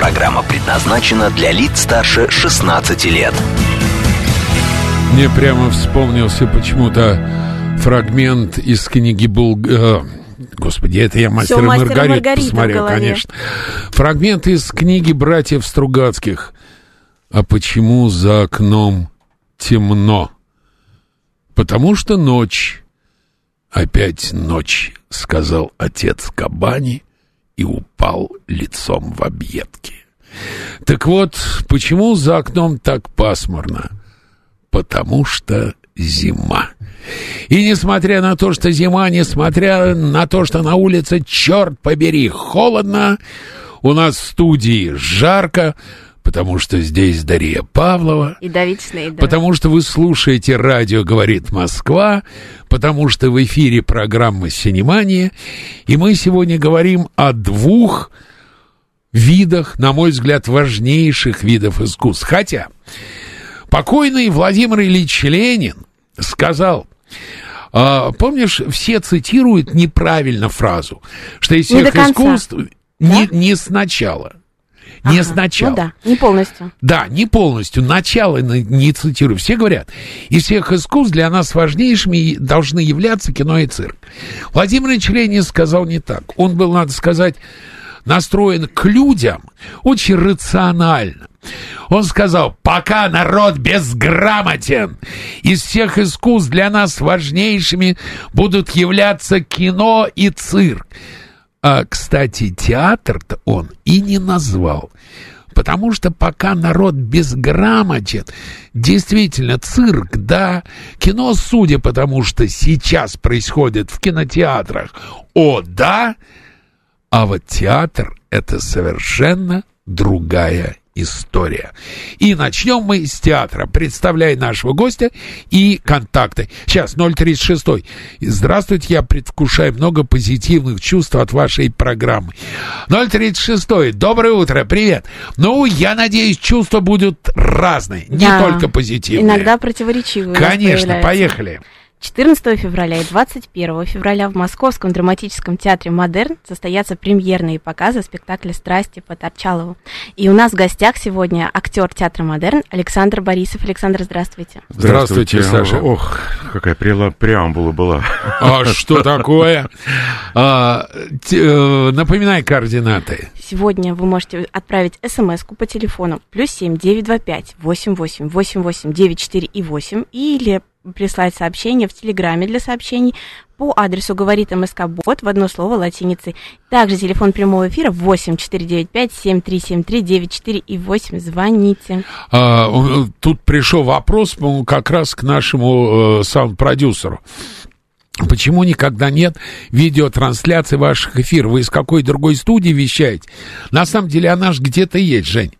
Программа предназначена для лиц старше 16 лет. Мне прямо вспомнился почему-то фрагмент из книги Булг... э, Господи, это я мастер Всё, и «Мастер и Маргариту Маргарита» в посмотрел, конечно. Фрагмент из книги братьев Стругацких. А почему за окном темно? Потому что ночь. Опять ночь, сказал отец Кабани и упал лицом в объедки. Так вот, почему за окном так пасмурно? Потому что зима. И несмотря на то, что зима, несмотря на то, что на улице, черт побери, холодно, у нас в студии жарко, потому что здесь Дарья Павлова, И Давид Шнейдер. потому что вы слушаете радио «Говорит Москва», потому что в эфире программа «Синемания», и мы сегодня говорим о двух видах, на мой взгляд, важнейших видов искусств. Хотя покойный Владимир Ильич Ленин сказал, а, помнишь, все цитируют неправильно фразу, что из Не всех конца. искусств не, не сначала. Не Ага, сначала. Ну да, не полностью. Да, не полностью. Начало на- не цитирую. Все говорят, из всех искусств для нас важнейшими должны являться кино и цирк. Владимир Ильич Ленин сказал не так. Он был, надо сказать, настроен к людям очень рационально. Он сказал, пока народ безграмотен, из всех искусств для нас важнейшими будут являться кино и цирк. А, кстати, театр-то он и не назвал. Потому что пока народ безграмотен, действительно, цирк, да, кино, судя по тому, что сейчас происходит в кинотеатрах, о, да, а вот театр — это совершенно другая история. И начнем мы с театра. Представляю нашего гостя и контакты. Сейчас, 036. Здравствуйте, я предвкушаю много позитивных чувств от вашей программы. 036. Доброе утро, привет. Ну, я надеюсь, чувства будут разные, не Да. только позитивные. Иногда противоречивые. Конечно, поехали. 14 февраля и 21 февраля в Московском драматическом театре «Модерн» состоятся премьерные показы спектакля «Страсти» по Торчалову. И у нас в гостях сегодня актер театра «Модерн» Александр Борисов. Александр, здравствуйте. Здравствуйте, Саша. Ох, какая прела- преамбула была. А что такое? А, т- э, напоминай координаты. Сегодня вы можете отправить смс по телефону плюс семь девять два пять восемь восемь восемь восемь девять четыре и восемь или прислать сообщение в Телеграме для сообщений по адресу говорит МСК Бот в одно слово латиницей. Также телефон прямого эфира 8 495 7373 94 и 8. Звоните. А, тут пришел вопрос по-моему, как раз к нашему э, саунд-продюсеру. Почему никогда нет видеотрансляции ваших эфиров? Вы из какой другой студии вещаете? На самом деле она же где-то есть, Жень.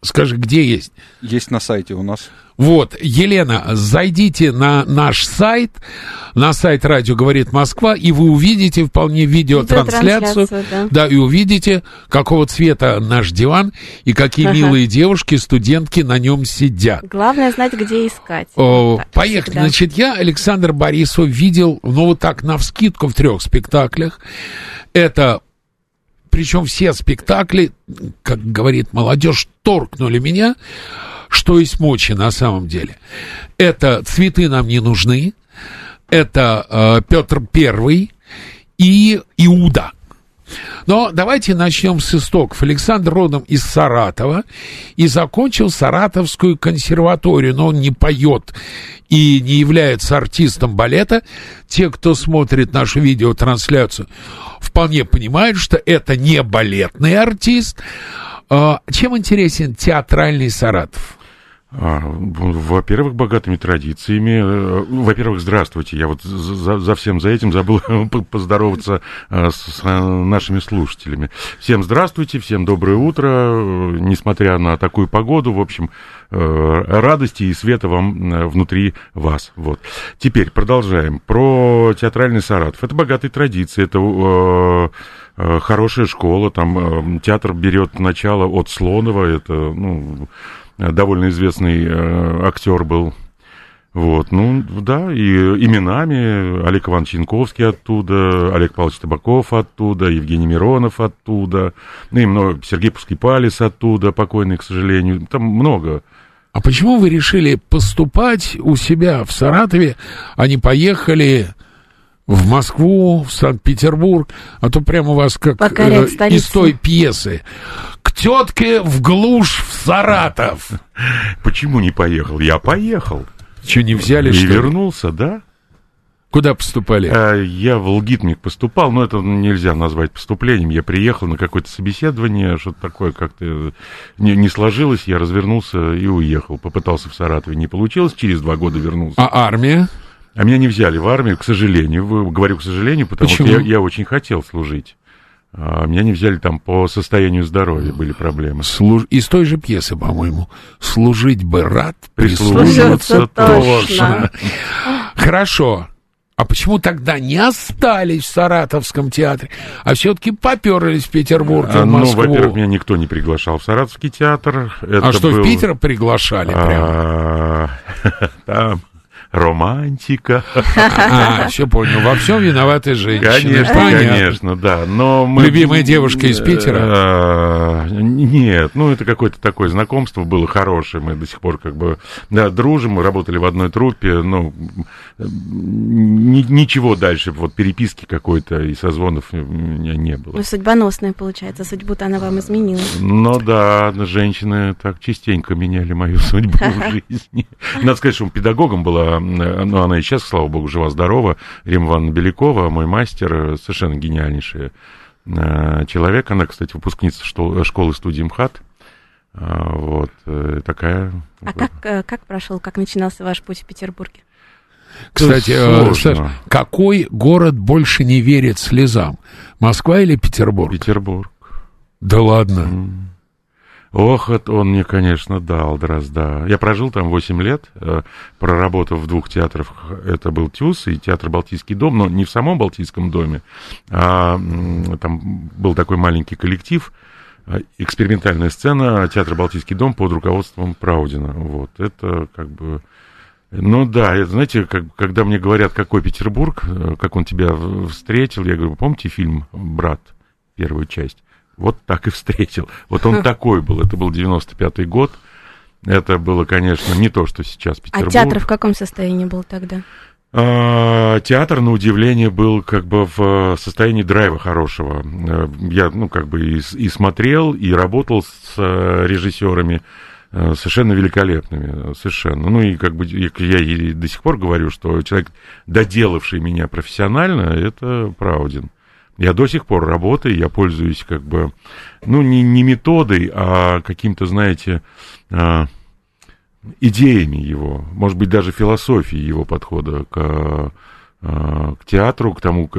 Скажи, где есть? Есть на сайте у нас. Вот, Елена, зайдите на наш сайт, на сайт радио говорит Москва, и вы увидите вполне видеотрансляцию. Видеотрансляцию, да. Да, и увидите, какого цвета наш диван и какие Ага. милые девушки, студентки на нем сидят. Главное знать, где искать. О, Так, поехали. всегда. Значит, я Александр Борисов видел, ну, вот так, навскидку в трех спектаклях. Это причем все спектакли, как говорит молодежь, торкнули меня, что есть мочи на самом деле. Это «Цветы нам не нужны», это э, Петр Первый и Иуда. Но давайте начнем с истоков. Александр родом из Саратова и закончил Саратовскую консерваторию, но он не поет и не является артистом балета. Те, кто смотрит нашу видеотрансляцию, вполне понимают, что это не балетный артист. А, Чем интересен театральный Саратов? А, во-первых, богатыми традициями. Э, во-первых, здравствуйте. Я вот за, за всем за этим забыл поздороваться э, с нашими слушателями. Всем здравствуйте, всем доброе утро. Э, несмотря на такую погоду, в общем, радости и света вам внутри вас. Вот. Теперь продолжаем. Про театральный Саратов. Это богатые традиции, это хорошая школа. Там театр берет начало от Слонова. Это, ну, довольно известный э, актер был. Вот, ну, да, и именами Олег Иванович Янковский оттуда, Олег Павлович Табаков оттуда, Евгений Миронов оттуда, ну, и много, Сергей Пускипалис оттуда, покойный, к сожалению, там много. А почему вы решили поступать у себя в Саратове, а не поехали в Москву, в Санкт-Петербург, а то прямо у вас как э, из той пьесы. К тетке в глушь в Саратов. Почему не поехал? Я поехал. Что, не взяли, И что вернулся, да? Куда поступали? А, я в Лгитмик поступал, но это нельзя назвать поступлением. Я приехал на какое-то собеседование, что-то такое как-то не, не сложилось. Я развернулся и уехал. Попытался в Саратове, не получилось. Через два года вернулся. А армия? А меня не взяли в армию, к сожалению. Говорю, к сожалению, потому Почему? что я, я очень хотел служить. А меня не взяли там по состоянию здоровья, были проблемы. Служ... Из той же пьесы, по-моему. Служить бы рад, прислуживаться точно. Хорошо. А почему тогда не остались в Саратовском театре, а все-таки поперлись в Петербург и в ну, Москву? Ну, во-первых, меня никто не приглашал в Саратовский театр. Это а что, был... в Питер приглашали прямо? Там романтика. А, все понял. Во всем виноваты женщины. Конечно, Понятно. конечно, да. Но мы... Любимая девушка из Питера? А, нет, ну это какое-то такое знакомство было хорошее. Мы до сих пор как бы да, дружим, мы работали в одной труппе, ну ничего дальше, вот переписки какой-то и созвонов у меня не было. Ну, судьбоносная, получается, судьбу-то она вам изменила. Ну да, женщины так частенько меняли мою судьбу в жизни. Надо сказать, что педагогом была ну, она и сейчас, слава богу, жива-здорова, Рима Ивановна Белякова, мой мастер, э, совершенно гениальнейший э, человек. Она, кстати, выпускница школы студии МХАТ. А, вот, э, такая... А как, как прошел, как начинался ваш путь в Петербурге? Кстати, Саш, какой город больше не верит слезам? Москва или Петербург? Петербург. Да ладно. Mm. Ох, это он мне, конечно, дал дрозда. Я прожил там 8 лет, э, проработав в двух театрах. Это был ТЮЗ и театр «Балтийский дом», но не в самом Балтийском доме, а там был такой маленький коллектив, э, экспериментальная сцена театра «Балтийский дом» под руководством Праудина. Вот, это как бы... Ну да, знаете, как, когда мне говорят, какой Петербург, э, как он тебя встретил, я говорю, помните фильм «Брат», первую часть? Вот так и встретил. Вот он такой был. Это был 95-й год. Это было, конечно, не то, что сейчас Петербург. А театр в каком состоянии был тогда? А, театр, на удивление, был как бы в состоянии драйва хорошего. Э, я, ну, как бы и, и смотрел, и работал с э, режиссерами э, совершенно великолепными, совершенно. Ну, и как бы я и до сих пор говорю, что человек, доделавший меня профессионально, это Праудин. Я до сих пор работаю, я пользуюсь как бы, ну, не, не методой, а каким-то, знаете, а, идеями его, может быть, даже философией его подхода к к театру, к тому,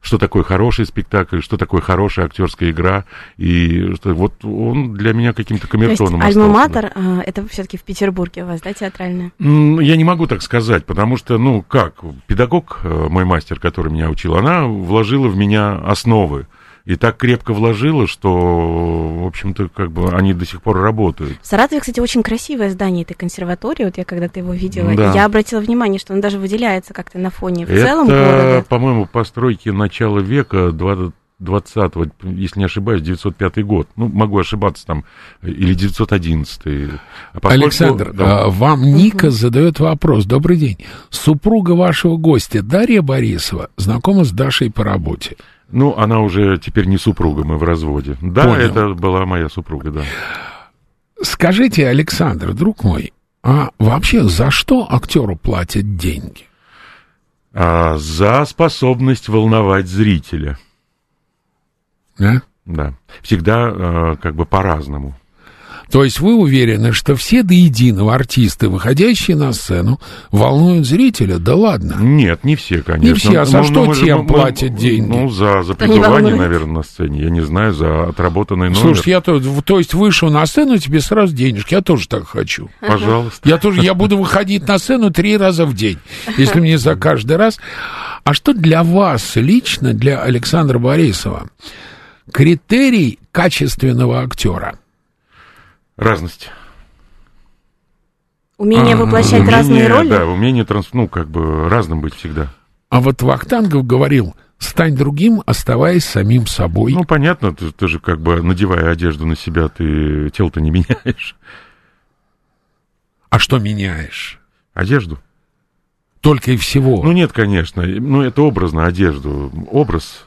что такое хороший спектакль, что такое хорошая актерская игра, и что, вот он для меня каким-то камертоном То есть Альма-Матер, да. это все-таки в Петербурге у вас, да, театральная? Я не могу так сказать, потому что, ну, как, педагог, э, мой мастер, который меня учил, она вложила в меня основы, и так крепко вложила, что, в общем-то, как бы они до сих пор работают. В Саратове, кстати, очень красивое здание этой консерватории. Вот я когда-то его видела, да. я обратила внимание, что он даже выделяется как-то на фоне в Это, целом города. по-моему, постройки начала века 20 20 если не ошибаюсь, 905 год. Ну, могу ошибаться там, или 911. А поскольку, Александр, да. А, вам Ника угу. задает вопрос. Добрый день. Супруга вашего гостя Дарья Борисова знакома с Дашей по работе? Ну, она уже теперь не супруга, мы в разводе. Да, Понял. это была моя супруга, да. Скажите, Александр, друг мой, а вообще за что актеру платят деньги? А, за способность волновать зрителя. Да? Да. Всегда а, как бы по-разному. То есть вы уверены, что все до единого артисты, выходящие на сцену, волнуют зрителя? Да ладно. Нет, не все, конечно. Не все, а за Ну, что мы же- тем мы- платят деньги? Ну, за, за пребывание, наверное, на сцене. Я не знаю, за отработанный номер. Слушай, я то, то есть вышел на сцену, тебе сразу денежки. Я тоже так хочу. Пожалуйста. Я тоже, я буду выходить на сцену три раза в день, если мне за каждый раз. А что для вас лично, для Александра Борисова, критерий качественного актера? Разность. Умение А, воплощать Умение, разные роли. Да, умение, транс... ну, как бы разным быть всегда. А вот Вахтангов говорил, стань другим, оставаясь самим собой. Ну, понятно, ты, ты же как бы, надевая одежду на себя, ты тело-то не меняешь. а что меняешь? Одежду. Только и всего. Ну, нет, конечно. Ну, это образно, одежду. Образ.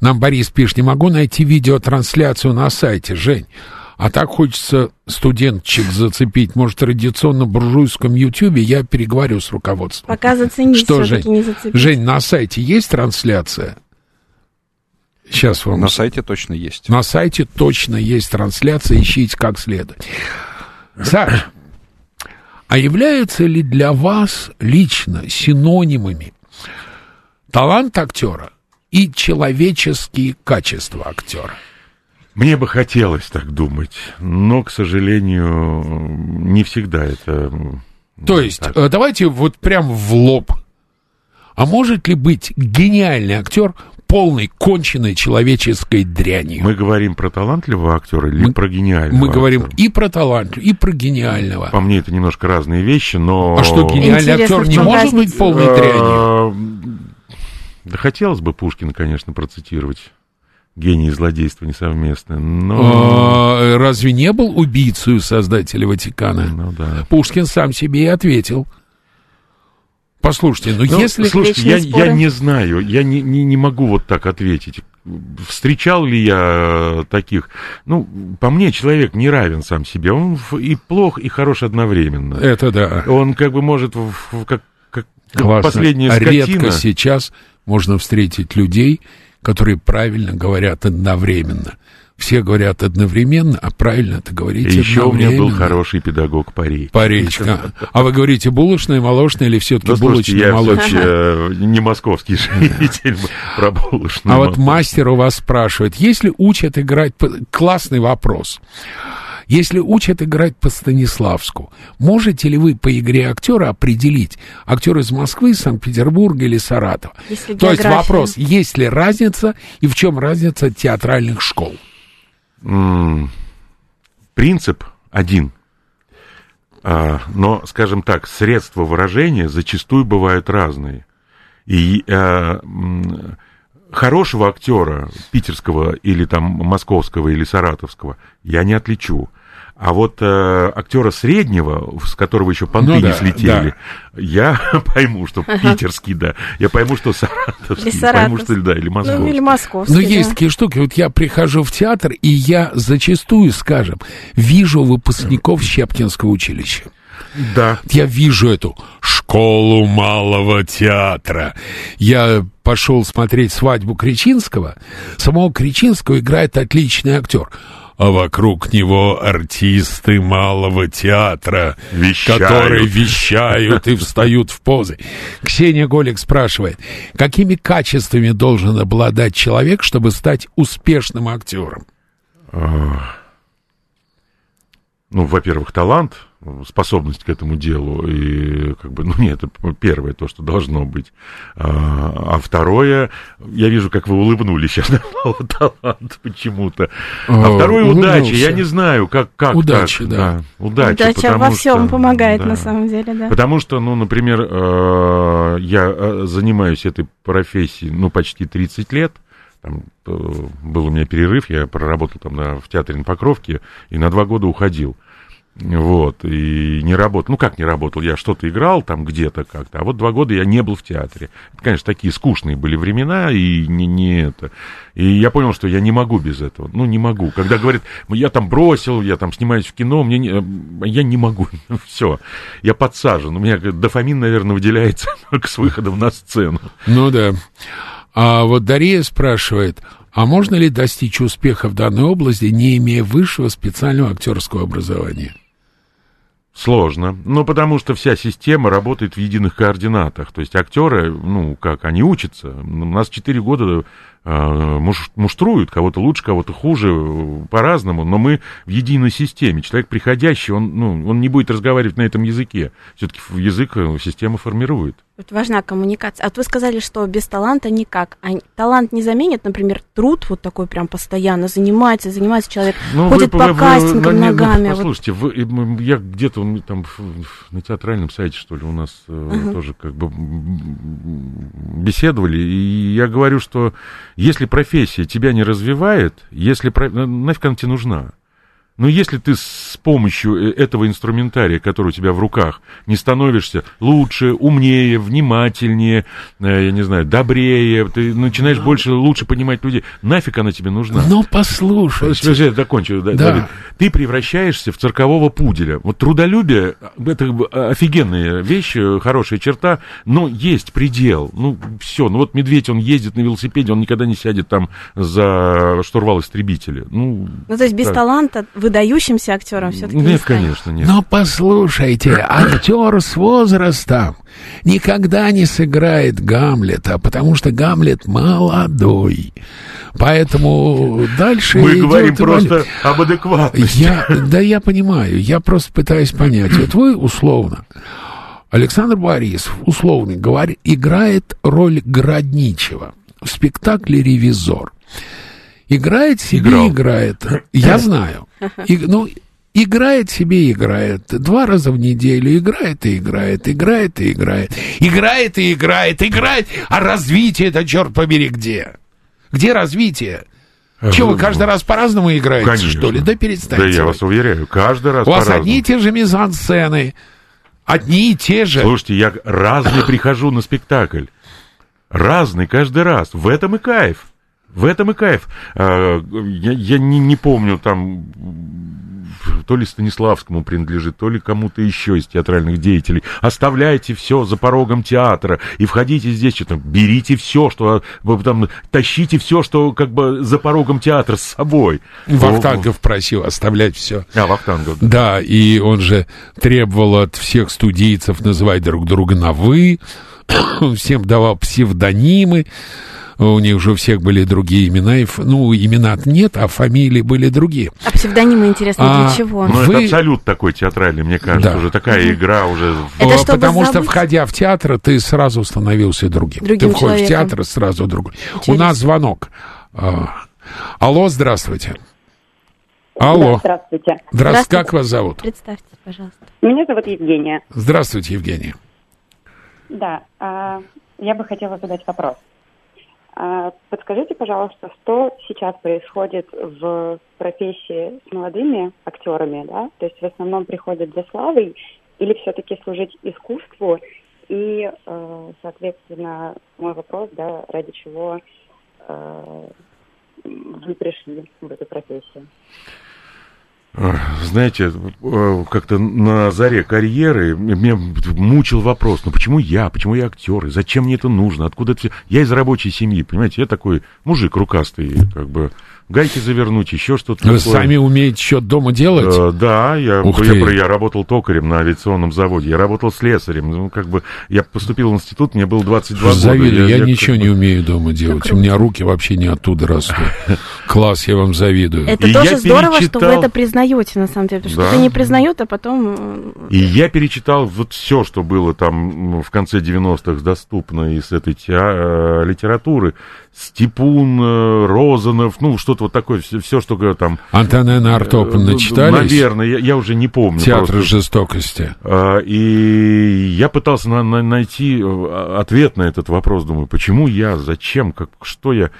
Нам Борис пишет, не могу найти видеотрансляцию на сайте, Жень. А так хочется студентчик зацепить. Может, в традиционно-буржуйском Ютьюбе я переговорю с руководством. Пока заценить Что, Жень? не зацепить. Жень, на сайте есть трансляция? Сейчас вам... На сайте точно есть. На сайте точно есть трансляция, ищите как следует. Саш, а являются ли для вас лично синонимами талант актера и человеческие качества актера? Мне бы хотелось так думать, но, к сожалению, не всегда это... То есть, так. э, давайте вот прям в лоб. А может ли быть гениальный актер полной конченной человеческой дрянью? Мы говорим про талантливого актера или Мы- про гениального Мы говорим актера? и про талант, и про гениального. По мне это немножко разные вещи, но... А что, гениальный Интересно, актер не может разница? быть полной дрянью? Э, Да хотелось бы Пушкина, конечно, процитировать. Гений и злодейство несовместны, но... А, Разве не был убийцей создателя Ватикана? Ну да. Пушкин сам себе и ответил. Послушайте, ну, Ну, если... Слушайте, я, споры. я не знаю, я не, не, не могу вот так ответить. Встречал ли я э, таких? Ну, по мне, человек не равен сам себе. Он и плох, и хорош одновременно. Это да. Он как бы может, в- как, как Классно. последняя скотина... Редко сейчас можно встретить людей, которые правильно говорят одновременно. Все говорят одновременно, а правильно это говорите И еще у меня был хороший педагог по речи. Паречка. А вы говорите булочная, молочная или все-таки Ну, слушайте, булочная, я молочная? все-таки э, не московский житель, про булочную. А вот мастер у вас спрашивает, если учат играть... Классный вопрос. Если учат играть по Станиславску, можете ли вы по игре актера определить, актер из Москвы, Санкт-Петербурга или Саратова? Если То есть география. вопрос, есть ли разница и в чем разница театральных школ? М, Принцип один. А, Но, скажем так, средства выражения зачастую бывают разные. И а, хорошего актера питерского или там московского или саратовского я не отличу. А вот э, актера среднего, с которого еще понты Ну не да, слетели, я пойму, что питерский, да. Я пойму, что саратовский, Или пойму, что да, или Ну, московский. или московский, Но да. есть такие штуки. Вот я прихожу в театр, и я зачастую, скажем, вижу выпускников Щепкинского училища. Да. Я вижу эту школу малого театра. Я пошел смотреть свадьбу Кричинского. Самого Кричинского играет отличный актер. А вокруг него артисты малого театра, Вещают. которые вещают и встают в позы. Ксения Голик спрашивает, какими качествами должен обладать человек, чтобы стать успешным актером? Ну, во-первых, талант, способность к этому делу, и как бы, ну, нет, это первое то, что должно быть. А, а второе, я вижу, как вы улыбнулись сейчас на слово талант почему-то. А О, второе, удача, я не знаю, как, как Удача, так, да. Удача, Удача потому во всем что, помогает, да. на самом деле, да. Потому что, ну, например, э, я э, занимаюсь этой профессией, ну, почти 30 лет. Там, э, был у меня перерыв, я проработал там на, в театре на Покровке и на два года уходил. Вот, и не работал. Ну, как не работал? Я что-то играл там где-то как-то, а вот два года я не был в театре. Это, конечно, такие скучные были времена, и не, не это. И я понял, что я не могу без этого. Ну, не могу. Когда говорят, «Ну, я там бросил, я там снимаюсь в кино, мне не, э, я не могу. Все, я подсажен. У меня дофамин, наверное, выделяется только с выходом на сцену. Ну да. А вот Дарья спрашивает, а можно ли достичь успеха в данной области, не имея высшего специального актерского образования? Сложно. Ну, потому что вся система работает в единых координатах. То есть актеры, ну, как, они учатся. У нас 4 года э, муш, муштруют, кого-то лучше, кого-то хуже, по-разному, но мы в единой системе. Человек приходящий, он, ну, он не будет разговаривать на этом языке. Все-таки язык э, система формирует. Вот важна коммуникация. А вот вы сказали, что без таланта никак. А талант не заменит, например, труд вот такой прям постоянно занимается, занимается человек, ну, ходит вы, по вы, кастингам вы, ногами. Ну, послушайте, вы, я где-то там на театральном сайте, что ли, у нас uh-huh. тоже как бы беседовали, и я говорю, что если профессия тебя не развивает, если нафиг она тебе нужна? Но если ты с помощью э, этого инструментария, который у тебя в руках, не становишься лучше, умнее, внимательнее, э, я не знаю, добрее, ты начинаешь да. больше, лучше понимать людей, нафиг она тебе нужна? Ну, послушай. Я закончу, да. Давид. Ты превращаешься в циркового пуделя. Вот трудолюбие, это офигенная вещь, хорошая черта, но есть предел. Ну, все, ну вот медведь, он ездит на велосипеде, он никогда не сядет там за штурвал истребителя. Ну, ну то есть без так. таланта выдающимся актером все-таки Нет, не конечно, нет. Но послушайте, актер с возрастом никогда не сыграет Гамлета, потому что Гамлет молодой. Поэтому дальше Мы говорим просто об адекватности. Я, да, я понимаю. Я просто пытаюсь понять. Вот вы условно Александр Борисов, условно говоря, играет роль Градничева в спектакле «Ревизор». Играет себе, Играл. играет. Я знаю. И, ну, играет себе, играет. Два раза в неделю играет и играет, играет и играет. Играет и играет, играет. А развитие это, черт побери, где? Где развитие? Че, вы каждый раз по-разному играете, Конечно. что ли? Да перестаньте. Да я вас уверяю, каждый раз У вас одни и те же мизансцены, одни и те же. Слушайте, я разный прихожу на спектакль. Разный каждый раз. В этом и кайф. В этом и кайф. А, я, я не, не помню, там, то ли Станиславскому принадлежит, то ли кому-то еще из театральных деятелей. Оставляйте все за порогом театра и входите здесь, что-то, берите все, что там, тащите все, что как бы за порогом театра с собой. Вахтангов просил оставлять все. А, Вахтангов. Да. да, и он же требовал от всех студийцев называть друг друга на «вы», всем давал псевдонимы у них уже у всех были другие имена, и, ну, имена нет, а фамилии были другие. А псевдонимы, интересно, а, для чего? Ну, Вы... это абсолют такой театральный, мне кажется, да. уже такая угу. игра уже... Это чтобы Потому забыть? что, входя в театр, ты сразу становился другим. другим ты входишь человеком. в театр, сразу другой. Интересно. У нас звонок. А, алло, здравствуйте. Алло. Здравствуйте. Здравствуйте. Как вас зовут? Представьте, пожалуйста. Меня зовут Евгения. Здравствуйте, Евгения. Да, а, я бы хотела задать вопрос. А, подскажите, пожалуйста, что сейчас происходит в профессии с молодыми актерами, да? То есть в основном приходят за славой или все-таки служить искусству? И, э, соответственно, мой вопрос, да, ради чего э, вы пришли в эту профессию? Знаете, э, как-то на заре карьеры меня мучил вопрос, ну почему я, почему я актер, и зачем мне это нужно, откуда это все... Я из рабочей семьи, понимаете, я такой мужик рукастый, как бы гайки завернуть, еще что-то Вы такое. сами умеете счет дома делать? Э, да, я, Ух я, я, я работал токарем на авиационном заводе, я работал слесарем. Ну, как бы, я поступил в институт, мне было 22 года. Завидую, я, я, я ничего не умею дома делать. У меня руки вообще не оттуда растут. Класс, я вам завидую. Это и тоже здорово, перечитал... что вы это признаете, на самом деле. Потому что да. кто не признает, а потом... Э, и я перечитал вот все, что было там в конце 90-х доступно из этой э, литературы. Степун, э, Розанов, ну, что-то вот такое, все, все что там... Антонена Артоп начитались? Наверное, я, я уже не помню. Театр просто. жестокости. А, и я пытался на, на, найти ответ на этот вопрос, думаю, почему я, зачем, как, что я...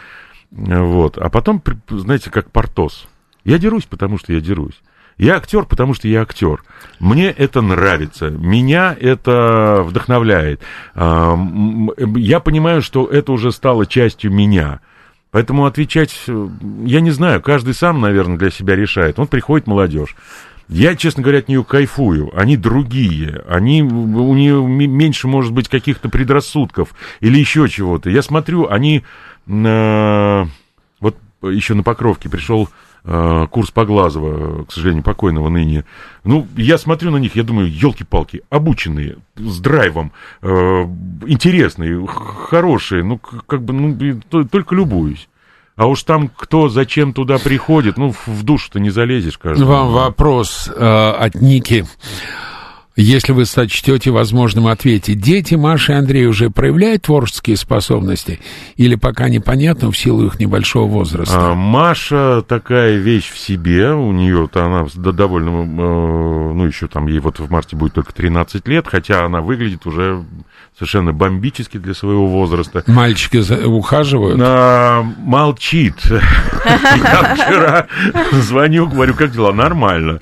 Вот. А потом, знаете, как Портос. Я дерусь, потому что я дерусь. Я актер, потому что я актер. Мне это нравится, меня это вдохновляет. Я понимаю, что это уже стало частью меня. Поэтому отвечать, я не знаю, каждый сам, наверное, для себя решает. Вот приходит молодежь. Я, честно говоря, от нее кайфую. Они другие. Они, у нее меньше, может быть, каких-то предрассудков или еще чего-то. Я смотрю, они... Э, вот еще на Покровке пришел э, курс Поглазова, к сожалению, покойного ныне. Ну, я смотрю на них, я думаю, елки-палки, обученные, с драйвом, э, интересные, хорошие, ну, как бы, ну, только любуюсь. А уж там кто зачем туда приходит, ну, в душу-то не залезешь, кажется. Вам вопрос э, от Ники. Если вы сочтете возможным ответить, дети Маши и Андрей уже проявляют творческие способности или пока непонятно в силу их небольшого возраста? А, Маша такая вещь в себе, у нее-то она довольно, э, ну еще там ей вот в марте будет только 13 лет, хотя она выглядит уже совершенно бомбически для своего возраста. Мальчики ухаживают? А, молчит. Я вчера звоню, говорю, как дела? Нормально.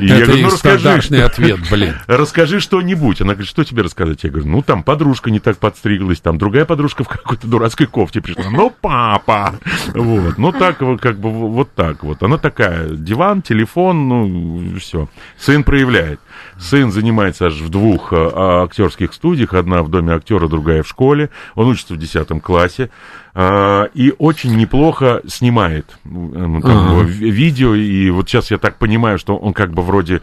Это ну расскажи. ответ, блин. Расскажи что-нибудь. Она говорит, что тебе рассказать? Я говорю, ну там подружка не так подстриглась, там другая подружка в какой-то дурацкой кофте пришла. Ну, папа! Вот. Ну, так вот, как бы, вот так вот. Она такая, диван, телефон, ну, все. Сын проявляет. Сын занимается аж в двух а, актерских студиях, одна в Доме актера, другая в школе. Он учится в 10 классе. А, и очень неплохо снимает там, ага. видео. И вот сейчас я так понимаю, что он как бы вроде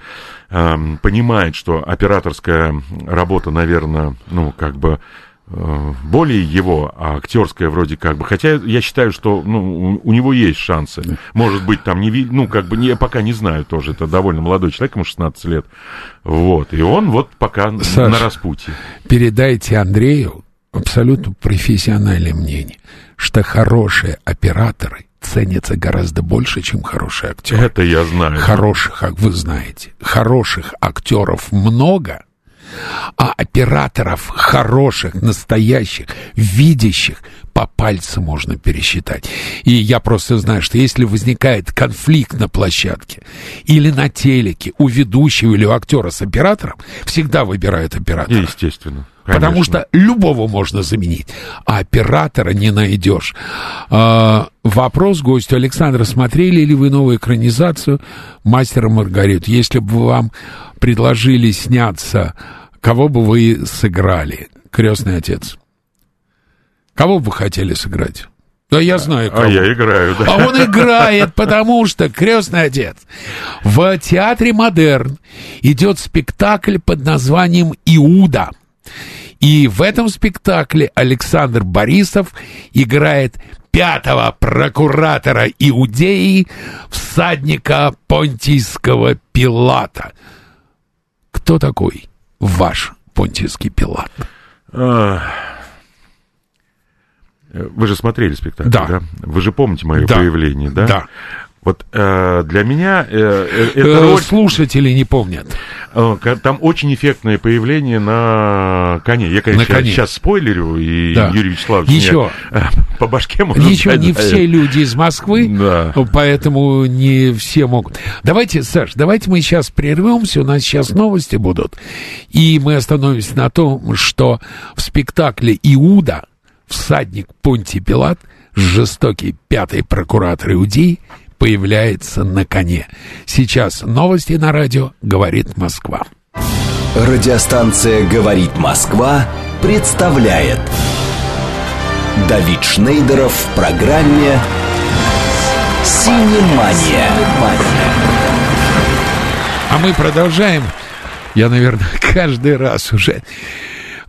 э, понимает, что операторская работа, наверное, ну, как бы Э, более его, а актерская вроде как бы. Хотя я считаю, что ну, у, него есть шансы. Может быть, там не ну, как бы не, пока не знаю тоже. Это довольно молодой человек, ему 16 лет. Вот. И он вот пока Саша, на распутье. Передайте Андрею абсолютно профессиональное мнение, что хорошие операторы ценятся гораздо больше, чем хорошие актеры. Это я знаю. Хороших, как вы знаете, хороших актеров много – а операторов хороших, настоящих, видящих по пальцам можно пересчитать. И я просто знаю, что если возникает конфликт на площадке или на телеке у ведущего или у актера с оператором, всегда выбирают оператора. Естественно. Конечно. Потому что любого можно заменить, а оператора не найдешь. А, вопрос гостю Александра. Смотрели ли вы новую экранизацию «Мастера Маргариту»? Если бы вам предложили сняться Кого бы вы сыграли, крестный отец? Кого бы хотели сыграть? Да я знаю, а кого. А я играю, да. А он играет, потому что крестный отец. В театре Модерн идет спектакль под названием Иуда. И в этом спектакле Александр Борисов играет пятого прокуратора Иудеи, всадника понтийского Пилата. Кто такой? Ваш понтийский Пилат? Вы же смотрели спектакль, да? да? Вы же помните мое да. появление, да? Да. Вот э, для меня э, э, это э, роль... Слушатели не помнят. Э, там очень эффектное появление на коне. Я, конечно, на коне. сейчас спойлерю, и да. Юрий Вячеславович Еще. меня по башке может Ничего, не все люди из Москвы, да. поэтому не все могут. Давайте, Саш, давайте мы сейчас прервемся, у нас сейчас новости будут, и мы остановимся на том, что в спектакле «Иуда» всадник Понтий Пилат, жестокий пятый прокуратор Иудеи, появляется на коне. Сейчас новости на радио «Говорит Москва». Радиостанция «Говорит Москва» представляет Давид Шнейдеров в программе «Синемания». А мы продолжаем. Я, наверное, каждый раз уже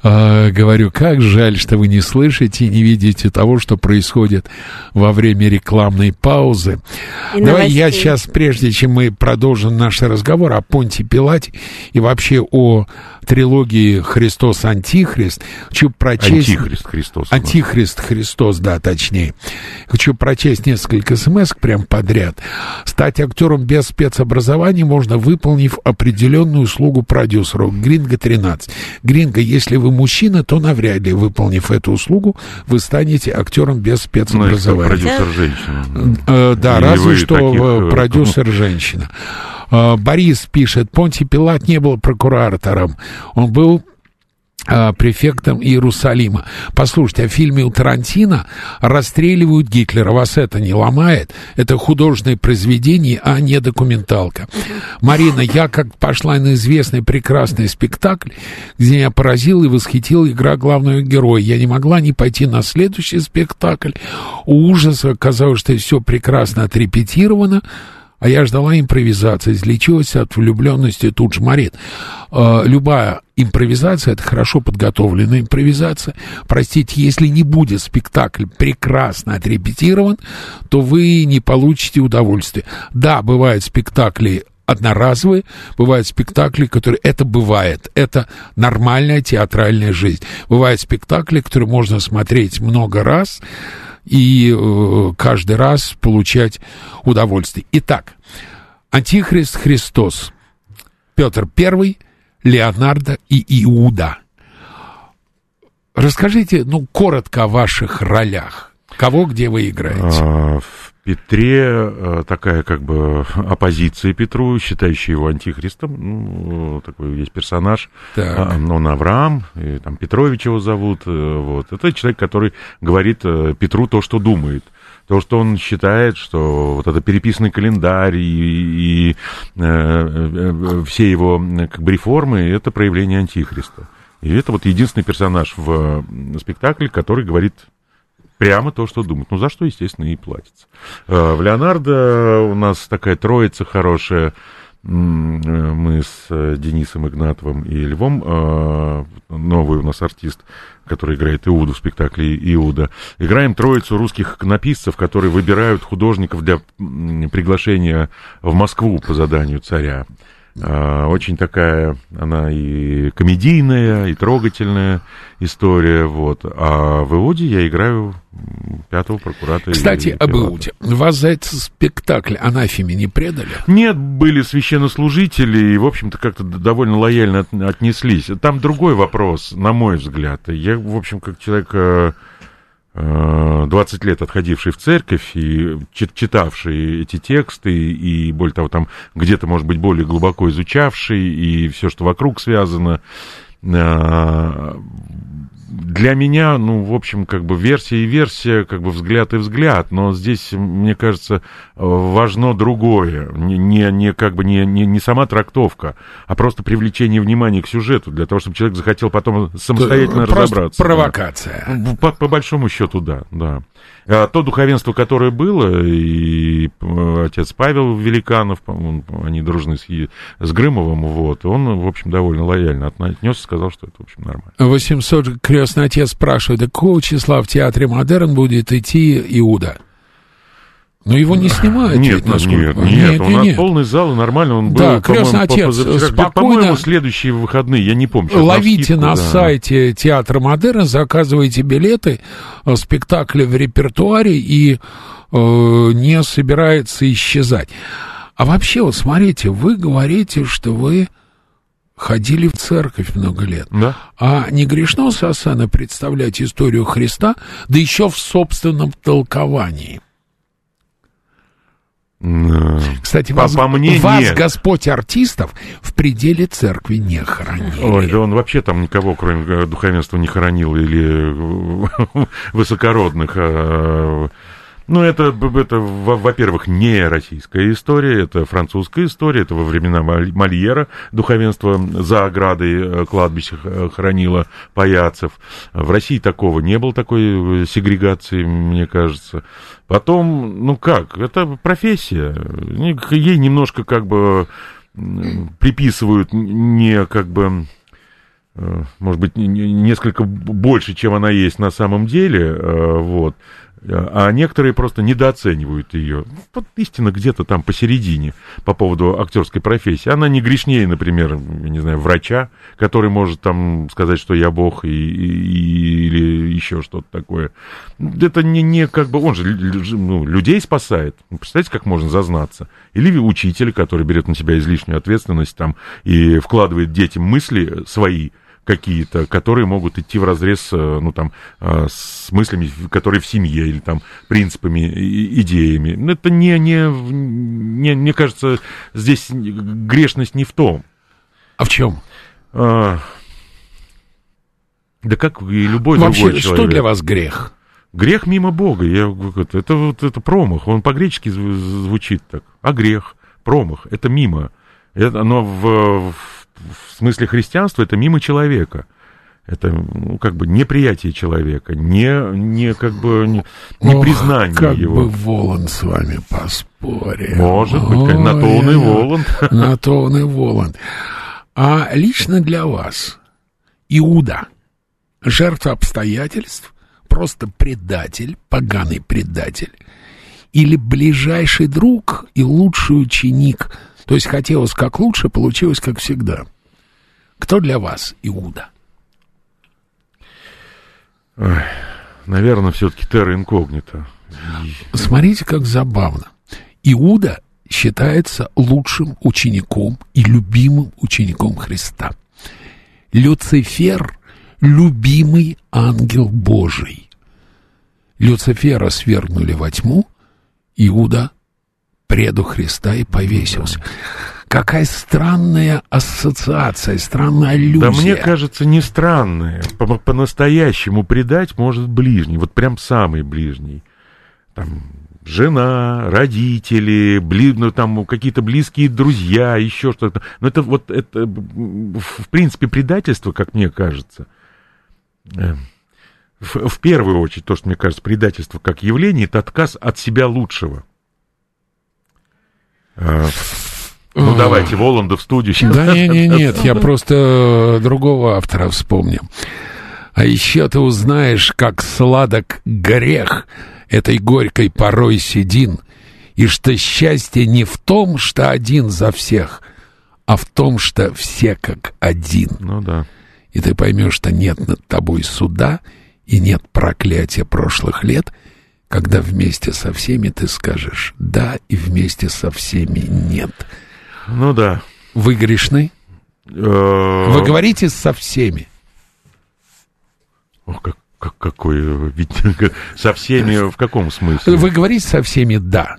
э, говорю, как жаль, что вы не слышите и не видите того, что происходит во время рекламной паузы. И Давай новостей. я сейчас, прежде чем мы продолжим наш разговор о Понте Пилате и вообще о трилогии Христос Антихрист, хочу прочесть... Антихрист Христос. Антихрист Христос, да, точнее. Хочу прочесть несколько смс прям подряд. Стать актером без спецобразования можно, выполнив определенную услугу продюсеру. Гринго 13. Гринго, если вы мужчина, то навряд ли, выполнив эту услугу, вы станете актером без спецобразования. Ну, продюсер женщина. Э, да, Или разве что таких... Э, продюсер женщина. Э, Борис пишет, Понти Пилат не был прокуратором, он был а, префектом Иерусалима. Послушайте, а в фильме у Тарантино расстреливают Гитлера. Вас это не ломает? Это художественное произведение, а не документалка. Марина, я как пошла на известный прекрасный спектакль, где меня поразила и восхитила игра главного героя. Я не могла не пойти на следующий спектакль. У ужаса оказалось, что все прекрасно отрепетировано а я ждала импровизации, излечилась от влюбленности тут же Марин. Э, любая импровизация — это хорошо подготовленная импровизация. Простите, если не будет спектакль прекрасно отрепетирован, то вы не получите удовольствие. Да, бывают спектакли одноразовые, бывают спектакли, которые... Это бывает. Это нормальная театральная жизнь. Бывают спектакли, которые можно смотреть много раз, и э, каждый раз получать удовольствие. Итак, Антихрист Христос, Петр I, Леонардо и Иуда. Расскажите, ну, коротко о ваших ролях. Кого где вы играете? Петре э, такая как бы оппозиция Петру, считающая его антихристом. Ну, такой есть персонаж. Так. А, он Авраам, и, там Петрович его зовут. Э, вот. Это человек, который говорит э, Петру то, что думает. То, что он считает, что вот это переписанный календарь и, и э, все его как бы, реформы – это проявление антихриста. И это вот единственный персонаж в спектакле, который говорит прямо то, что думают. Ну, за что, естественно, и платится. Э, в Леонардо у нас такая троица хорошая. Э, мы с э, Денисом Игнатовым и Львом, новый у нас артист, который играет Иуду в спектакле Иуда. Играем троицу русских иконописцев, которые выбирают художников для приглашения в Москву по заданию царя. А, очень такая, она и комедийная, и трогательная история, вот. А в Иуде я играю пятого прокуратора. Кстати, об Иуде. Вас за этот спектакль анафеме не предали? Нет, были священнослужители, и, в общем-то, как-то довольно лояльно отнеслись. Там другой вопрос, на мой взгляд. Я, в общем, как человек э, 20 лет отходивший в церковь и читавший эти тексты, и, более того, там где-то, может быть, более глубоко изучавший, и все, что вокруг связано, а, для меня, ну, в общем, как бы версия и версия, как бы взгляд и взгляд, но здесь, мне кажется, важно другое, не, не, не как бы не, не, не сама трактовка, а просто привлечение внимания к сюжету, для того, чтобы человек захотел потом самостоятельно просто разобраться. провокация. Да. По, по большому счету, да, да. А то духовенство, которое было, и э, отец Павел Великанов, они дружны с, с Грымовым, вот, он, в общем, довольно лояльно отнесся, сказал, что это, в общем, нормально. 800 крестный отец спрашивает, какого числа в театре Модерн будет идти Иуда? Но его не снимают. Нет, ведь, нет, нет, нет, у нас нет. полный зал, нормально, он был, да, крестный отец, спокойно, по-моему, следующие выходные, я не помню. Ловите на, скидку, на да. сайте Театра Модерн, заказывайте билеты, э, спектакли в репертуаре и э, не собирается исчезать. А вообще, вот смотрите, вы говорите, что вы ходили в церковь много лет. Да. А не грешно, Сасана, представлять историю Христа, да еще в собственном толковании? Кстати, по, вас, по мне вас нет. Господь артистов в пределе церкви не хоронил. Ой, да он вообще там никого, кроме э, духовенства, не хоронил или высокородных. Ну, это, это во-первых, не российская история, это французская история, это во времена Мольера духовенство за оградой э, кладбища хоронило паяцев. В России такого не было, такой э, сегрегации, мне кажется. Потом, ну как, это профессия. Ей немножко как бы приписывают не как бы э, может быть, несколько больше, чем она есть на самом деле, вот а некоторые просто недооценивают ее. Вот истина где-то там посередине по поводу актерской профессии. Она не грешнее, например, не знаю, врача, который может там сказать, что я бог и, и, или еще что-то такое. Это не, не как бы, он же ну, людей спасает. Представляете, как можно зазнаться? Или учитель, который берет на себя излишнюю ответственность там и вкладывает детям мысли свои, какие-то, которые могут идти в разрез, э, ну, там, э, с мыслями, которые в семье, или там принципами, идеями. Ну, это не, не, не, мне кажется, здесь грешность не в том. А в чем? А, Да как и любой Вообще, другой человек. что для вас грех? Грех мимо Бога. Я, это, это, вот, это промах. Он по-гречески зв- звучит так. А грех, промах, это мимо. Это, оно в, в, в смысле христианства это мимо человека. Это ну, как бы неприятие человека, не, не как бы не, не Ох, признание как его. бы Воланд с вами поспорил. Может быть, Ой, на то он и Воланд. На то он и Воланд. А лично для вас Иуда, жертва обстоятельств, просто предатель, поганый предатель, или ближайший друг и лучший ученик, то есть хотелось как лучше, получилось как всегда. Кто для вас Иуда? Ой, наверное, все-таки терра инкогнито. Смотрите, как забавно. Иуда считается лучшим учеником и любимым учеником Христа. Люцифер – любимый ангел Божий. Люцифера свергнули во тьму, Иуда преду Христа и повесился. Какая странная ассоциация, странная аллюзия. Да мне кажется, не странное. По- По-настоящему предать может ближний, вот прям самый ближний. Там жена, родители, бли, ну, там какие-то близкие друзья, еще что-то. Но это вот это, в принципе, предательство, как мне кажется. э, В, в первую очередь, то, что мне кажется, предательство как явление, это отказ от себя лучшего. А, Ну, давайте, Воланда в студию. сейчас. Да не, не, нет, я просто э, другого автора вспомнил. А еще ты узнаешь, как сладок грех этой горькой порой седин, и что счастье не в том, что один за всех, а в том, что все как один. Ну да. И ты поймешь, что нет над тобой суда и нет проклятия прошлых лет, когда вместе со всеми ты скажешь «да» и вместе со всеми «нет». Ну да. Вы грешны? Э, Вы говорите со всеми. Ох, как, как, какой... э, со всеми в каком смысле? Вы говорите со всеми «да».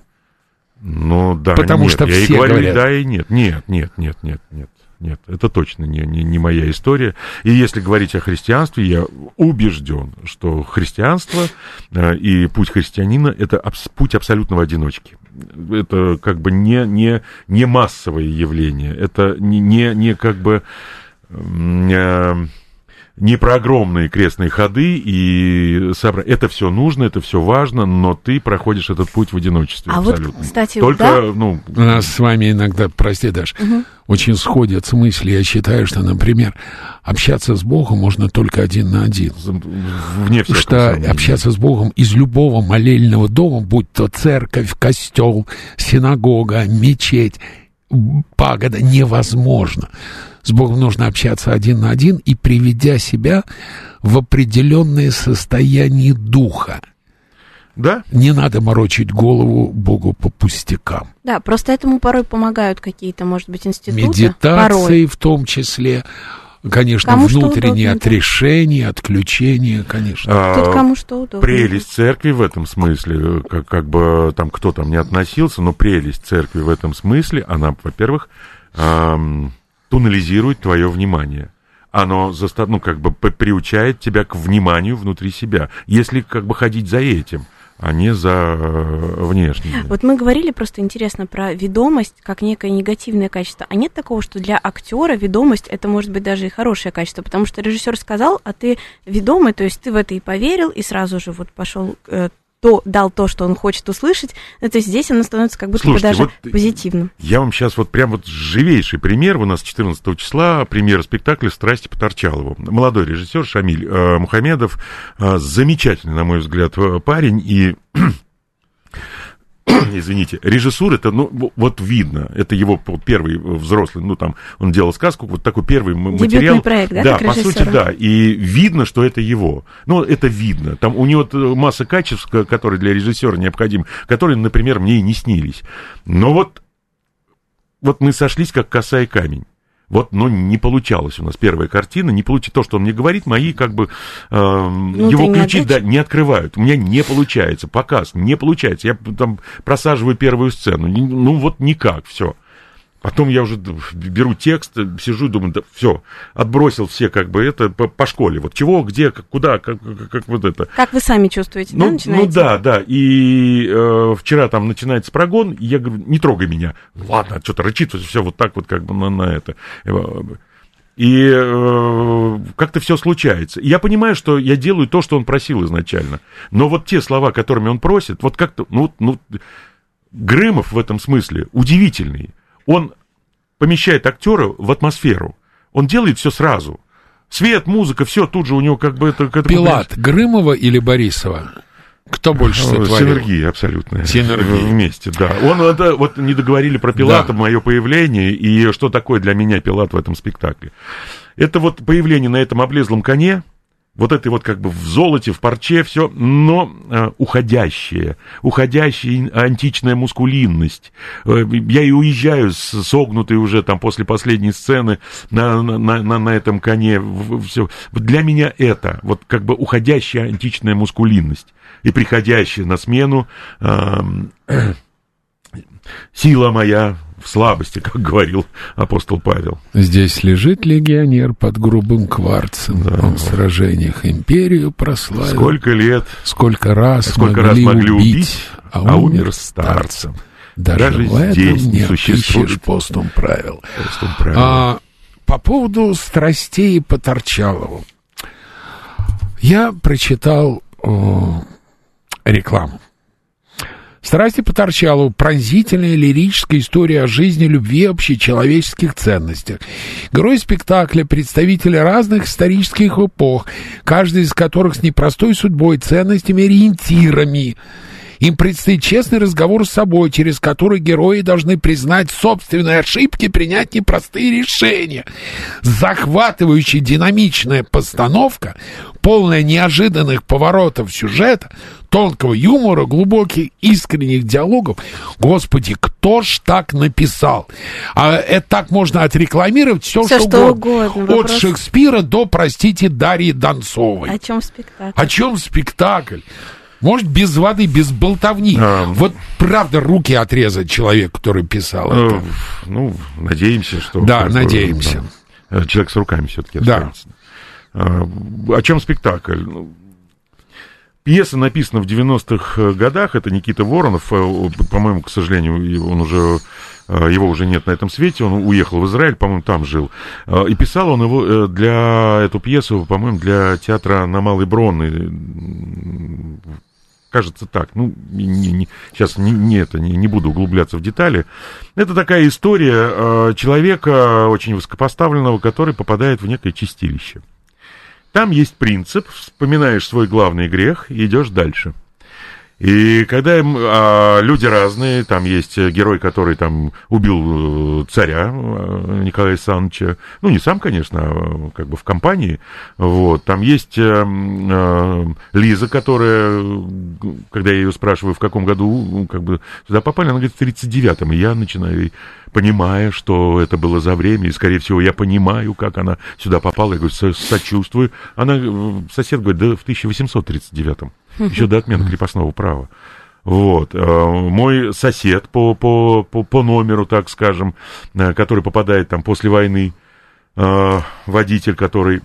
Ну да, Потому нет, что я все и говорю говорят. да и нет. Нет, нет, нет, нет, нет. Нет, это точно не, не, не моя история. И если говорить о христианстве, я убежден, что христианство э, и путь христианина – это абс- путь абсолютного одиночки. Это как бы не, не, не массовое явление, это не, не, не как бы э, не про огромные крестные ходы и собра- это все нужно, это все важно, но ты проходишь этот путь в одиночестве А вот, абсолютно. кстати, Только, да. ну, У нас с вами иногда, прости, Даш, очень сходятся мысли. Я считаю, что, например, общаться с Богом можно только один на один. вне всякого что сомнения. общаться с Богом из любого молельного дома, будь то церковь, костел, синагога, мечеть, пагода, невозможно. С Богом нужно общаться один на один и приведя себя в определенное состояние духа. Да, Не надо морочить голову Богу по пустякам. Да, просто этому порой помогают какие-то, может быть, институты. Медитации Порой. в том числе, конечно, Кому внутреннее удобно, да. отрешение, отключение, конечно. Тут а, кому что удобно. прелесть церкви в этом смысле, э, как, как бы там кто там не относился, но прелесть церкви в этом смысле, она, во-первых, ам, туннелизирует твое внимание. Оно заста- ну, как бы приучает тебя к вниманию внутри себя, если как бы ходить за этим, а не за э, внешним. Вот мы говорили просто интересно про ведомость как некое негативное качество. А нет такого, что для актера ведомость это может быть даже и хорошее качество, потому что режиссер сказал, а ты ведомый, то есть ты в это и поверил, и сразу же вот пошел э, то, дал то, что он хочет услышать. Ну, то здесь оно становится как будто Слушайте, бы даже вот позитивным. Я вам сейчас вот прям вот живейший пример. У нас 14 числа премьера спектакля «Страсти по Торчалову». Молодой режиссер Шамиль э, Мухамедов. э, замечательный, на мой взгляд, э, парень. И извините, режиссура, это, ну, вот видно, это его первый взрослый, ну, там, он делал сказку, вот такой первый Дебютный материал. проект, да, Да, по сути, да, и видно, что это его. Ну, это видно. Там у него масса качеств, ко- которые для режиссера необходимы, которые, например, мне и не снились. Но вот, вот мы сошлись, как коса и камень. Вот, но не получалось у нас первая картина, не получилось то, что он мне говорит, мои как бы эм, его ключи да, отдача. не открывают. У меня не получается, показ не получается. Я там просаживаю первую сцену, ну вот никак, все. Потом я уже беру текст, сижу думаю, да все, отбросил все как бы это по, по школе. Вот чего, где, как, куда, как, как, как вот это. Как вы сами чувствуете, ну, да, начинаете? Ну да, да. И э, вчера там начинается прогон, и я говорю, не трогай меня. Ладно, что-то рычит, все вот так вот как бы на, на это. И э, как-то все случается. И я понимаю, что я делаю то, что он просил изначально. Но вот те слова, которыми он просит, вот как-то, ну, ну, Грымов в этом смысле удивительный он помещает актера в атмосферу. Он делает все сразу. Свет, музыка, все тут же у него как бы это... это Пилат, Грымова или Борисова? Кто больше сотворил? Синергия абсолютная. Синергия. Вместе, да. Он это, вот не договорили про Пилата, да. мое появление, и что такое для меня Пилат в этом спектакле. Это вот появление на этом облезлом коне, вот это вот как бы в золоте, в парче все, но э, уходящее, уходящая античная мускулинность. Э, я и уезжаю с, согнутый уже там после последней сцены на, на, на, на этом коне. Все. Для меня это вот как бы уходящая античная мускулинность и приходящая на смену э, сила моя, в слабости, как говорил апостол Павел. Здесь лежит легионер под грубым кварцем. Да. Он в сражениях империю прославил. Сколько лет, сколько раз, сколько могли, раз могли убить, убить а, а умер старцем. Даже, Даже в этом здесь не существует постум правил. Постум правил. А, по поводу страстей по Торчалову. Я прочитал о, рекламу. Страсти по Торчалову – пронзительная лирическая история о жизни, любви, общечеловеческих ценностях. Герой спектакля – представители разных исторических эпох, каждый из которых с непростой судьбой, ценностями, ориентирами – им предстоит честный разговор с собой, через который герои должны признать собственные ошибки, принять непростые решения. Захватывающая динамичная постановка, полная неожиданных поворотов сюжета, тонкого юмора, глубоких, искренних диалогов. Господи, кто ж так написал? А это так можно отрекламировать все, все что, что угодно. угодно. От Шекспира до, простите, Дарьи Донцовой. О чем спектакль? О чем спектакль? Может, без воды, без болтовни. А, вот правда руки отрезать человек, который писал ну, это. Ну, надеемся, что... Да, надеемся. Да. Человек с руками все-таки. Да. А, о чем спектакль? Ну, пьеса написана в 90-х годах. Это Никита Воронов. Э, по-моему, к сожалению, он уже э, его уже нет на этом свете, он уехал в Израиль, по-моему, там жил. Э, и писал он его для эту пьесу, по-моему, для театра на Малой Бронной кажется так. Ну, не, не, сейчас не, не, это, не, не буду углубляться в детали. Это такая история э, человека очень высокопоставленного, который попадает в некое чистилище. Там есть принцип, вспоминаешь свой главный грех и идешь дальше. И когда а, люди разные, там есть герой, который там убил э, царя э, Николая Александровича, ну, не сам, конечно, а как бы в компании, вот, там есть а, а, Лиза, которая, когда я ее спрашиваю, в каком году, как бы, сюда попали, она говорит, в 39-м, и я начинаю понимая, что это было за время, и, скорее всего, я понимаю, как она сюда попала, я говорю, сочувствую. Она, сосед говорит, да в 1839-м еще до отмены крепостного права. Вот. Э, мой сосед по, по, по, по номеру, так скажем, э, который попадает там после войны, э, водитель, который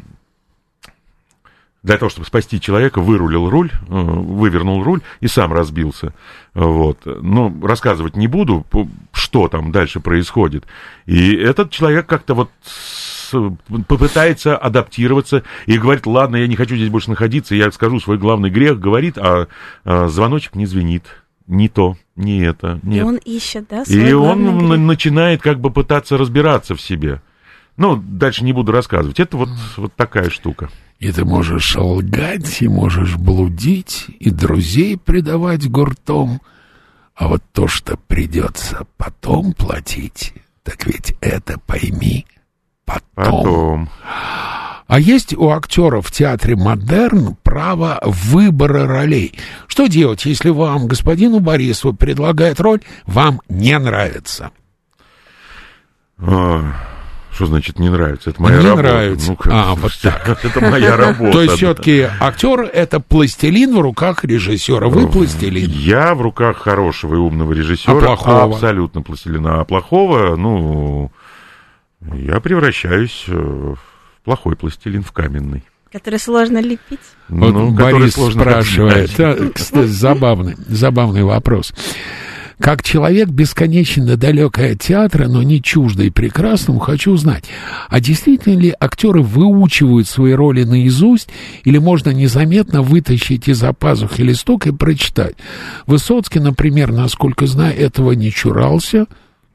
для того, чтобы спасти человека, вырулил руль, вывернул руль и сам разбился. Вот. Но рассказывать не буду, что там дальше происходит. И этот человек как-то вот попытается адаптироваться и говорит, ладно, я не хочу здесь больше находиться, я скажу свой главный грех, говорит, а, а звоночек не звенит. Не то, не это, нет. И он ищет, да, свой И он грех. начинает как бы пытаться разбираться в себе. Ну, дальше не буду рассказывать. Это вот, вот такая штука. И ты можешь лгать, и можешь блудить, и друзей предавать гуртом. А вот то, что придется потом платить, так ведь это пойми потом. Потом. А есть у актеров в театре «Модерн» право выбора ролей. Что делать, если вам, господину Борисову, предлагает роль, вам не нравится? А, Что значит не нравится? Это моя Не работа. нравится. Ну, А, вот слушайте, Это моя работа. То есть все-таки актер это пластилин в руках режиссера. Вы пластилин. Я в руках хорошего и умного режиссера. А плохого? Абсолютно пластилина. А плохого, ну, я превращаюсь э, в плохой пластилин, в каменный. Который сложно лепить. Вот Ну, который Борис сложно спрашивает. Да, кстати, забавный, забавный вопрос. Как человек бесконечно далекий от театра, но не чуждый прекрасному, хочу узнать, а действительно ли актеры выучивают свои роли наизусть, или можно незаметно вытащить из-за пазухи листок и прочитать? Высоцкий, например, насколько знаю, этого не чурался.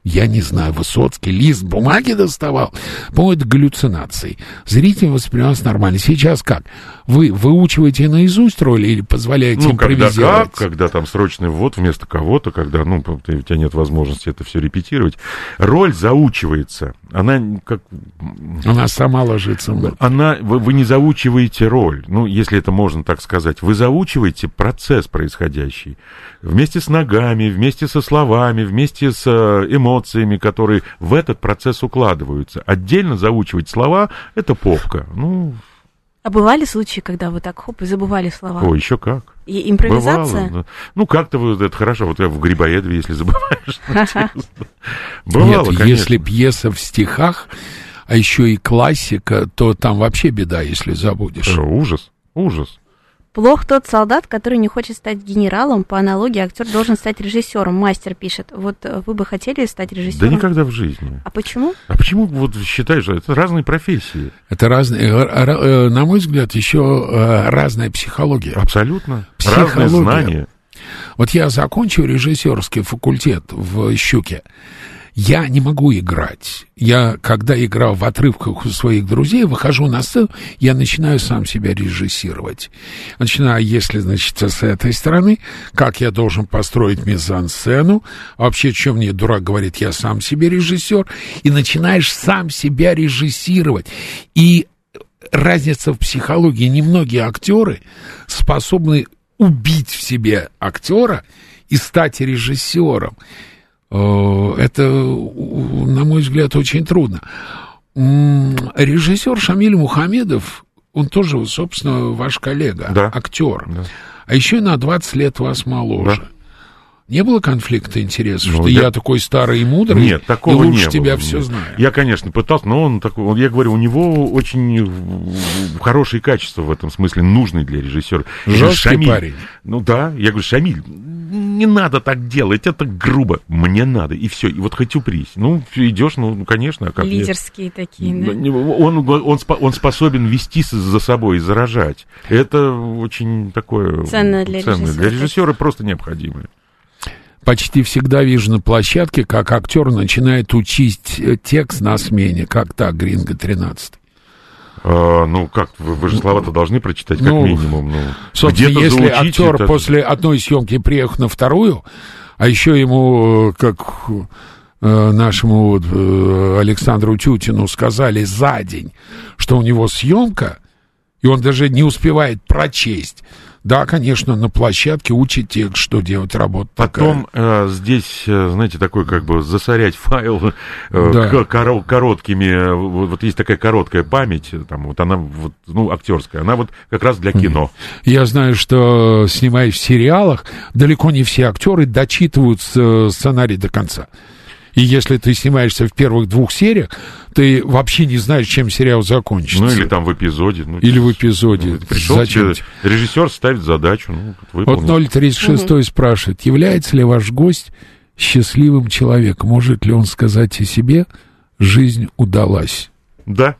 Я не знаю, Высоцкий лист бумаги доставал. По-моему, это галлюцинации. Зритель воспринимался нормально. Сейчас как? Вы выучиваете наизусть роли или позволяете Ну, когда импровизировать? как, когда там срочный ввод вместо кого-то, когда, ну, у тебя нет возможности это все репетировать. Роль заучивается. Она как... Она сама ложится. в- Она, вы, вы не заучиваете роль, ну, если это можно так сказать. Вы заучиваете процесс происходящий. Вместе с ногами, вместе со словами, вместе с э, эмоциями, которые в этот процесс укладываются. Отдельно заучивать слова — это попка. Ну, А бывали случаи, когда вы так хоп и забывали слова? о, еще как. И импровизация? Бывало, да. Ну, как-то вы, это хорошо, вот я в Грибоедове, если забываешь. Бывало, Нет, если пьеса в стихах, а еще и классика, то там вообще беда, если забудешь. Ужас, ужас. Плох тот солдат, который не хочет стать генералом. По аналогии, актер должен стать режиссером. Мастер пишет. Вот э, вы бы хотели стать Да режиссером? никогда в жизни. А почему? А почему вот считаешь, что это разные профессии? Это разные, э, э, на мой взгляд, еще разная психология. Абсолютно. Психология. Разные знания. Вот я закончил режиссерский факультет в Щуке. Я не могу играть. Я, когда играл в отрывках у своих друзей, выхожу на сцену, я начинаю сам себя режиссировать. Начинаю, если, значит, с этой стороны, как я должен построить мизансцену. Вообще, что мне дурак говорит, я сам себе режиссер. И начинаешь сам себя режиссировать. И разница в психологии. Немногие актеры способны убить в себе актера и стать режиссером. Э, Это, на мой взгляд, очень трудно. Режиссер Шамиль Мухамедов, он тоже, собственно, ваш коллега, Да. актер. Да. А еще на 20 лет вас моложе. Да. Не было конфликта интересов, Ну, что я- я такой старый и мудрый, Нет, такого и лучше не тебя было. все Нет. знаю. Я, конечно, пытался, но он такой, он- я говорю, у него очень в- хорошие качества в этом смысле, нужные для режиссера. Жесткий «Шамиль». парень. Ну да, я говорю, Шамиль, не надо так делать, это грубо, мне надо, и все, и вот хоть упрись. Ну, идешь, ну, конечно, а как нет? Лидерские такие, да? Он, он, спо- он способен вести за собой и заражать. Это очень такое... Ценно для ценное. режиссера. Для режиссера просто необходимое. Почти всегда вижу на площадке, как актер начинает учить э, текст на смене, как так, Гринго 13. А, ну, как, вы, вы же слова-то должны прочитать, как Ну, минимум. Ну, Собственно, если актер это- после одной съемки приехал на вторую, а еще ему, э, как э, нашему э, Александру Тютину сказали за день, что у него съемка, и он даже не успевает прочесть. Да, конечно, на площадке учит текст, что делать, работа Потом э, здесь, э, знаете, такой как бы засорять файл э, Да. к- коро- короткими, э, вот, вот есть такая короткая память, э, там вот она вот, ну, актерская, она вот как раз для кино. Я знаю, что снимаясь в сериалах, далеко не все актеры дочитывают сценарий до конца. И если ты снимаешься в первых двух сериях, ты вообще не знаешь, чем сериал закончится. Ну, или там в эпизоде. Ну, Или в эпизоде. Пришел Зачем? тебе, режиссер ставит задачу, ну, вот Вот выполнил. 036 спрашивает, является ли ваш гость счастливым человеком? Может ли он сказать о себе, жизнь удалась? Да.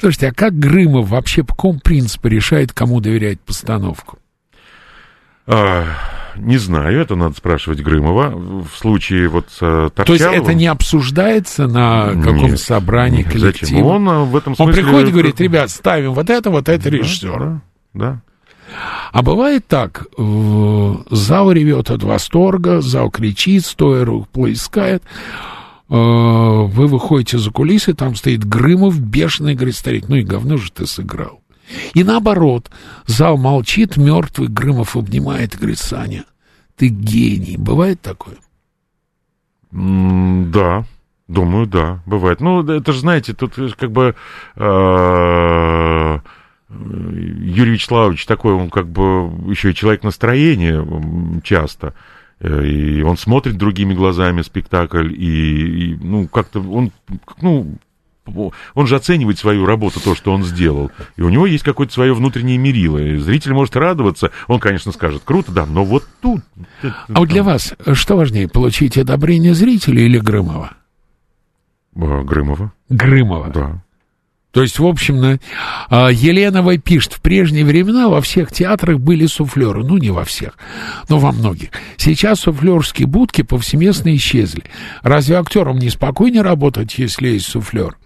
Слушайте, а как Грымов вообще по какому принципу решает, кому доверять постановку? А, не знаю, это надо спрашивать Грымова. В случае вот с э, То есть Торчаловым- это не обсуждается на каком-то собрании нет, коллектива? Зачем? Он э, в этом Он смысле... приходит и говорит, ребят, ставим вот это, вот это Да, режиссер. Да, да. А бывает так, зал ревет от восторга, зал кричит, стоя рук плескает. Э, Вы выходите за кулисы, там стоит Грымов, бешеный, говорит, старик, ну и говно же ты сыграл. И наоборот, зал молчит, мертвый, Грымов обнимает и говорит, Саня, ты гений. Бывает такое? Да, Думаю, да, бывает. Ну, это же, знаете, тут как бы э, Юрий Вячеславович такой, он как бы еще и человек настроения часто. Э, и он смотрит другими глазами спектакль, и, и ну, как-то он, ну, он же оценивает свою работу, то, что он сделал. И у него есть какое-то свое внутреннее мерило. И зритель может радоваться. Он, конечно, скажет, круто, да, но вот тут... А вот для вас что важнее, получить одобрение зрителя или Грымова? А, Грымова. Грымова. Да. То есть, в общем, а, Еленова пишет, в прежние времена во всех театрах были суфлеры. Ну, не во всех, но во многих. Сейчас суфлерские будки повсеместно исчезли. Разве актерам не спокойнее работать, если есть суфлер?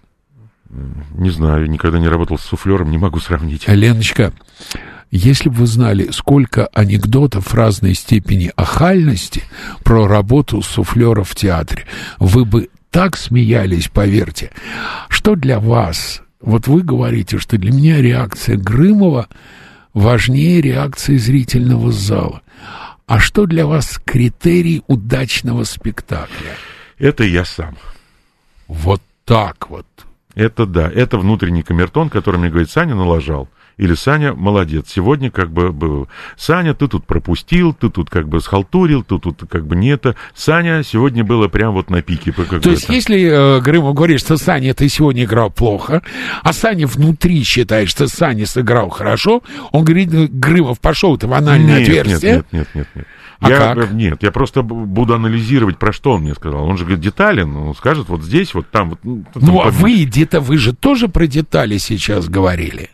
Не знаю, никогда не работал с суфлером, не могу сравнить. Леночка, если бы вы знали, сколько анекдотов разной степени охальности про работу суфлера в театре, вы бы так смеялись, поверьте. Что для вас вот вы говорите, что для меня реакция Грымова важнее реакции зрительного зала. А что для вас критерий удачного спектакля? Это я сам. Вот так вот. Это да, это внутренний камертон, который мне говорит, Саня налажал. Или Саня молодец. Сегодня как бы был. Саня, ты тут пропустил, ты тут как бы схалтурил, ты тут как бы не это. Саня сегодня было прям вот на пике. То есть, если э, Грымов говорит, что Саня, ты сегодня играл плохо, а Саня внутри считает, что Саня сыграл хорошо, он говорит, Грымов, пошел ты в анальное нет, отверстие. Нет, нет, нет, нет. А я, как? э, Нет, я просто буду анализировать, про что он мне сказал. Он же говорит, детален, он скажет вот здесь, вот там. Вот, ну, а там, вы где-то, вы же тоже про детали сейчас говорили.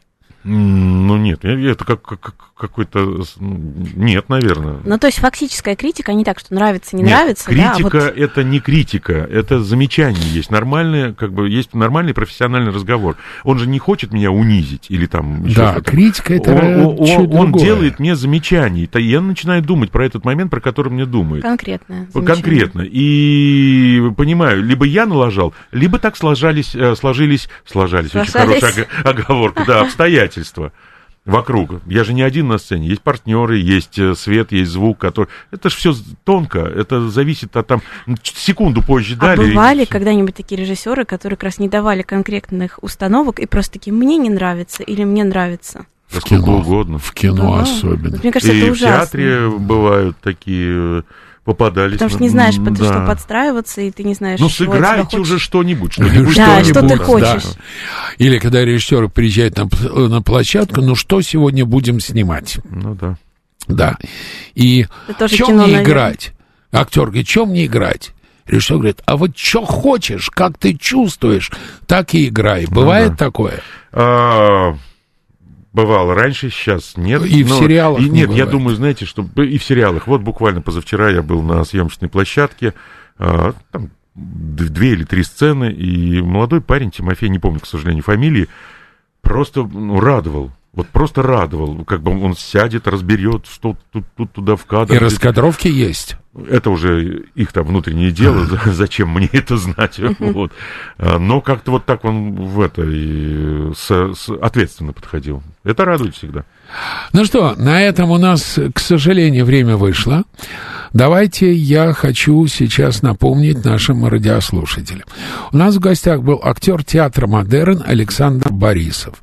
Ну нет, это как, как какой-то... Нет, наверное. Ну, то есть фактическая критика, не так, что нравится, не нет, нравится. Критика да, вот... это не критика, это замечание есть. Нормальное, как бы, есть нормальный профессиональный разговор. Он же не хочет меня унизить или там... Да, что-то. критика это Он, он, он делает мне замечание. И я начинаю думать про этот момент, про который мне думает. Конкретно. Конкретно. И понимаю, либо я налажал, либо так сложались, э, сложились, сложались, сложались. очень хорошая оговорка, да, обстоятельства вокруг. Я же не один на сцене. Есть партнеры, есть э, свет, есть звук, который... Это же все тонко. Это зависит от там... Секунду позже а дали. бывали и... когда-нибудь такие режиссеры, которые как раз не давали конкретных установок и просто такие, мне не нравится или мне нравится? В кино, угодно. В кино да. особенно. Вот, мне кажется, и это ужасно. в театре бывают такие попадались. Потому что не знаешь, под да. что подстраиваться, и ты не знаешь, Ну, сыграйте уже что-нибудь. Что-нибудь, да, что, что ты хочешь. Да. Или когда режиссер приезжает на, на площадку, ну, что сегодня будем снимать? Ну, да. Да. И чем мне наверное. играть? Актер говорит, чем мне играть? Режиссер говорит, а вот что хочешь, как ты чувствуешь, так и играй. Бывает ну, да. такое? А, Бывало раньше, сейчас нет. И в сериалах и, Нет, не я думаю, знаете, что и в сериалах. Вот буквально позавчера я был на съемочной площадке, а, там две или три сцены, и молодой парень, Тимофей, не помню, к сожалению, фамилии, просто ну, радовал. Вот просто радовал. Как бы он сядет, разберет, что тут, тут туда в кадр. И раскадровки есть. Это уже их там внутреннее дело, зачем мне это знать. Вот. А, но как-то вот так он в это и с, с, ответственно подходил. Это радует всегда. Ну что, на этом у нас, к сожалению, время вышло. Давайте я хочу сейчас напомнить нашим радиослушателям. У нас в гостях был актер театра «Модерн» Александр Борисов.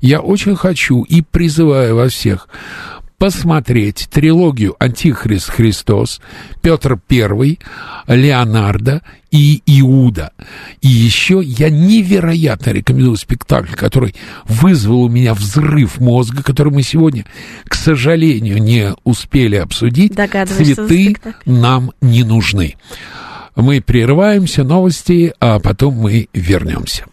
Я очень хочу и призываю вас всех посмотреть трилогию «Антихрист Христос», Петр I, Леонардо и Иуда. И еще я невероятно рекомендую спектакль, который вызвал у меня взрыв мозга, который мы сегодня, к сожалению, не успели обсудить. «Цветы нам не нужны». Мы прерываемся, новости, а потом мы вернемся.